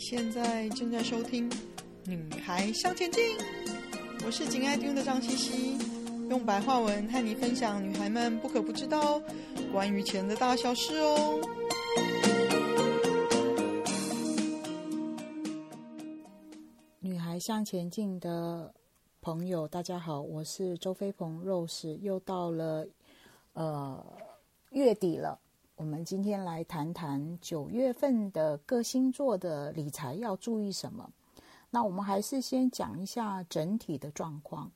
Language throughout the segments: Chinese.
现在正在收听《女孩向前进》，我是紧爱听的张茜茜，用白话文和你分享女孩们不可不知道关于钱的大小事哦。女孩向前进的朋友，大家好，我是周飞鹏 Rose，又到了呃月底了。我们今天来谈谈九月份的各星座的理财要注意什么。那我们还是先讲一下整体的状况，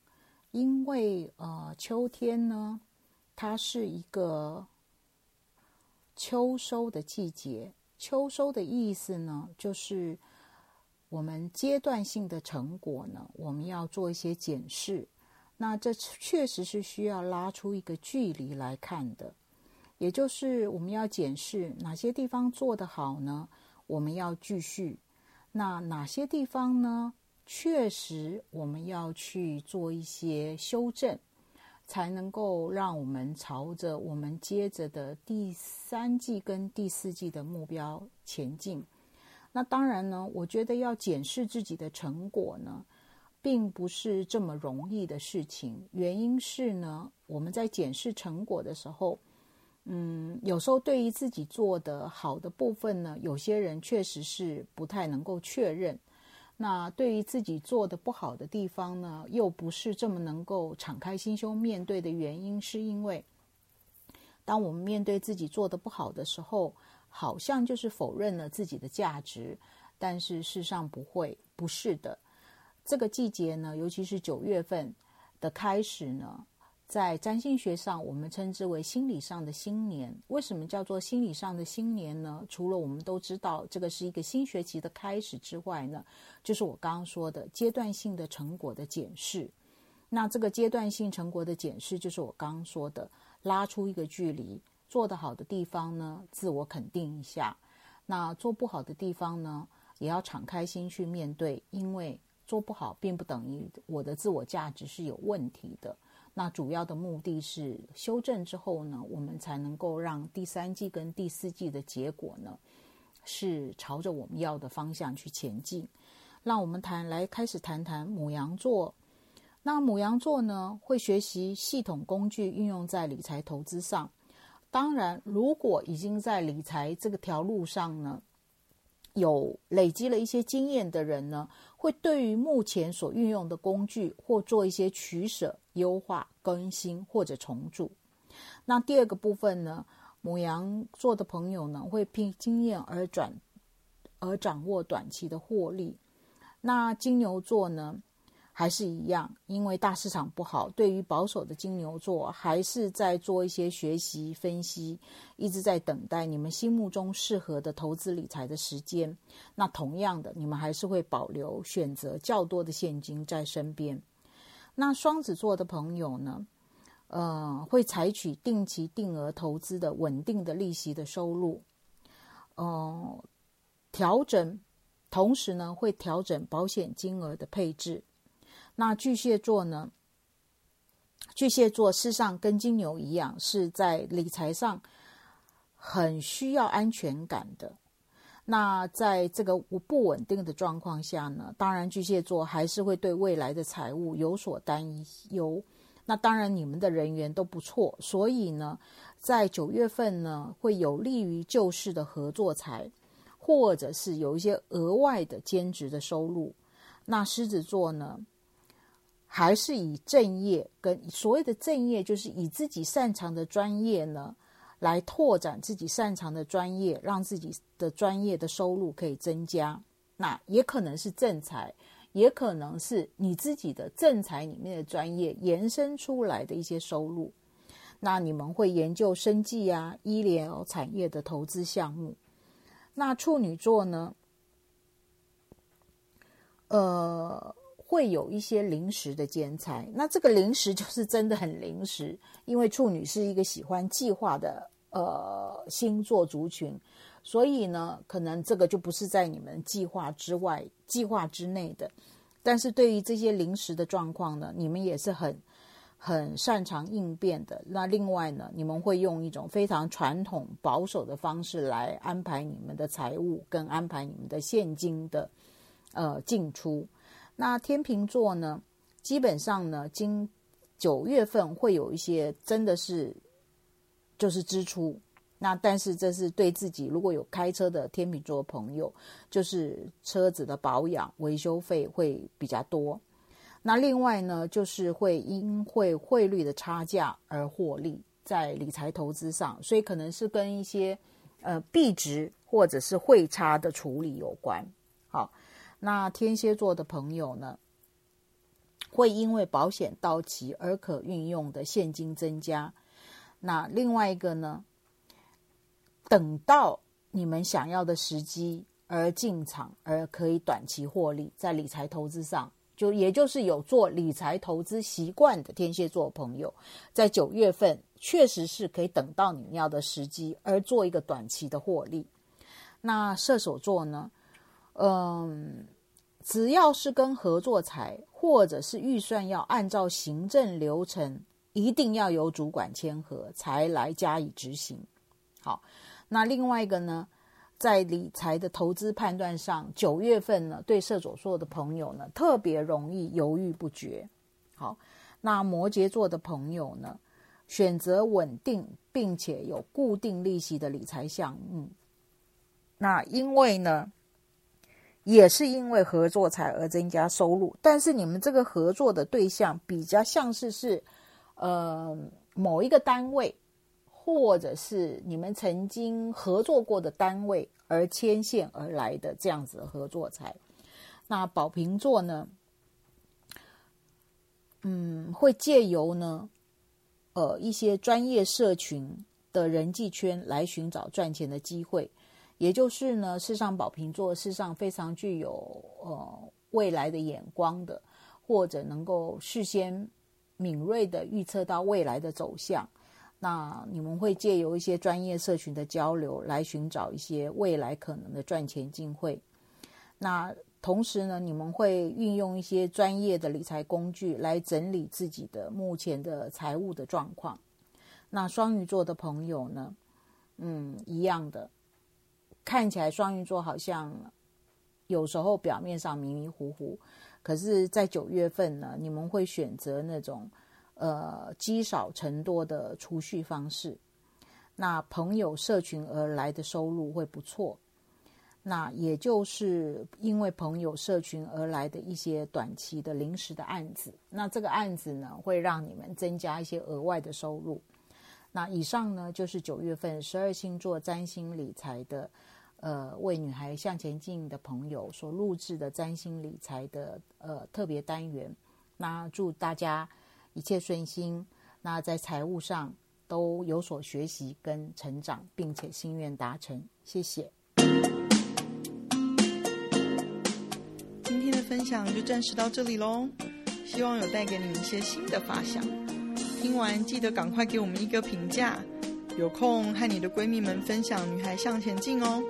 因为呃秋天呢，它是一个秋收的季节。秋收的意思呢，就是我们阶段性的成果呢，我们要做一些检视。那这确实是需要拉出一个距离来看的。也就是我们要检视哪些地方做得好呢？我们要继续。那哪些地方呢？确实我们要去做一些修正，才能够让我们朝着我们接着的第三季跟第四季的目标前进。那当然呢，我觉得要检视自己的成果呢，并不是这么容易的事情。原因是呢，我们在检视成果的时候。嗯，有时候对于自己做的好的部分呢，有些人确实是不太能够确认。那对于自己做的不好的地方呢，又不是这么能够敞开心胸面对的原因，是因为当我们面对自己做的不好的时候，好像就是否认了自己的价值，但是事实上不会，不是的。这个季节呢，尤其是九月份的开始呢。在占星学上，我们称之为心理上的新年。为什么叫做心理上的新年呢？除了我们都知道这个是一个新学期的开始之外呢，就是我刚刚说的阶段性的成果的检视。那这个阶段性成果的检视，就是我刚刚说的拉出一个距离，做得好的地方呢，自我肯定一下；那做不好的地方呢，也要敞开心去面对，因为做不好并不等于我的自我价值是有问题的。那主要的目的是修正之后呢，我们才能够让第三季跟第四季的结果呢，是朝着我们要的方向去前进。让我们谈来开始谈谈牡羊座。那牡羊座呢，会学习系统工具运用在理财投资上。当然，如果已经在理财这个条路上呢，有累积了一些经验的人呢，会对于目前所运用的工具或做一些取舍、优化、更新或者重组。那第二个部分呢，母羊座的朋友呢，会凭经验而转而掌握短期的获利。那金牛座呢？还是一样，因为大市场不好，对于保守的金牛座，还是在做一些学习分析，一直在等待你们心目中适合的投资理财的时间。那同样的，你们还是会保留选择较多的现金在身边。那双子座的朋友呢，呃，会采取定期定额投资的稳定的利息的收入，呃，调整，同时呢，会调整保险金额的配置。那巨蟹座呢？巨蟹座事实上跟金牛一样，是在理财上很需要安全感的。那在这个不稳定的状况下呢，当然巨蟹座还是会对未来的财务有所担忧。那当然你们的人缘都不错，所以呢，在九月份呢，会有利于旧式的合作财，或者是有一些额外的兼职的收入。那狮子座呢？还是以正业跟所谓的正业，就是以自己擅长的专业呢，来拓展自己擅长的专业，让自己的专业的收入可以增加。那也可能是正财，也可能是你自己的正财里面的专业延伸出来的一些收入。那你们会研究生计啊、医疗产业的投资项目。那处女座呢？呃。会有一些临时的兼差，那这个临时就是真的很临时，因为处女是一个喜欢计划的呃星座族群，所以呢，可能这个就不是在你们计划之外、计划之内的。但是对于这些临时的状况呢，你们也是很很擅长应变的。那另外呢，你们会用一种非常传统保守的方式来安排你们的财务跟安排你们的现金的呃进出。那天秤座呢，基本上呢，今九月份会有一些真的是就是支出。那但是这是对自己如果有开车的天秤座朋友，就是车子的保养维修费会比较多。那另外呢，就是会因会汇率的差价而获利在理财投资上，所以可能是跟一些呃币值或者是汇差的处理有关。好，那天蝎座的朋友呢，会因为保险到期而可运用的现金增加。那另外一个呢？等到你们想要的时机而进场，而可以短期获利，在理财投资上，就也就是有做理财投资习惯的天蝎座朋友，在九月份确实是可以等到你要的时机而做一个短期的获利。那射手座呢？嗯，只要是跟合作财或者是预算要按照行政流程，一定要由主管签核才来加以执行。好。那另外一个呢，在理财的投资判断上，九月份呢，对射手座的朋友呢，特别容易犹豫不决。好，那摩羯座的朋友呢，选择稳定并且有固定利息的理财项目。那因为呢，也是因为合作财而增加收入，但是你们这个合作的对象比较像是是，呃，某一个单位。或者是你们曾经合作过的单位而牵线而来的这样子的合作财，那宝瓶座呢？嗯，会借由呢，呃，一些专业社群的人际圈来寻找赚钱的机会，也就是呢，世上宝瓶座世上非常具有呃未来的眼光的，或者能够事先敏锐的预测到未来的走向。那你们会借由一些专业社群的交流来寻找一些未来可能的赚钱机会。那同时呢，你们会运用一些专业的理财工具来整理自己的目前的财务的状况。那双鱼座的朋友呢，嗯，一样的，看起来双鱼座好像有时候表面上迷迷糊糊，可是，在九月份呢，你们会选择那种。呃，积少成多的储蓄方式，那朋友社群而来的收入会不错。那也就是因为朋友社群而来的一些短期的临时的案子，那这个案子呢，会让你们增加一些额外的收入。那以上呢，就是九月份十二星座占星理财的，呃，为女孩向前进的朋友所录制的占星理财的呃特别单元。那祝大家。一切顺心，那在财务上都有所学习跟成长，并且心愿达成。谢谢。今天的分享就暂时到这里喽，希望有带给你们一些新的发想。听完记得赶快给我们一个评价，有空和你的闺蜜们分享《女孩向前进》哦。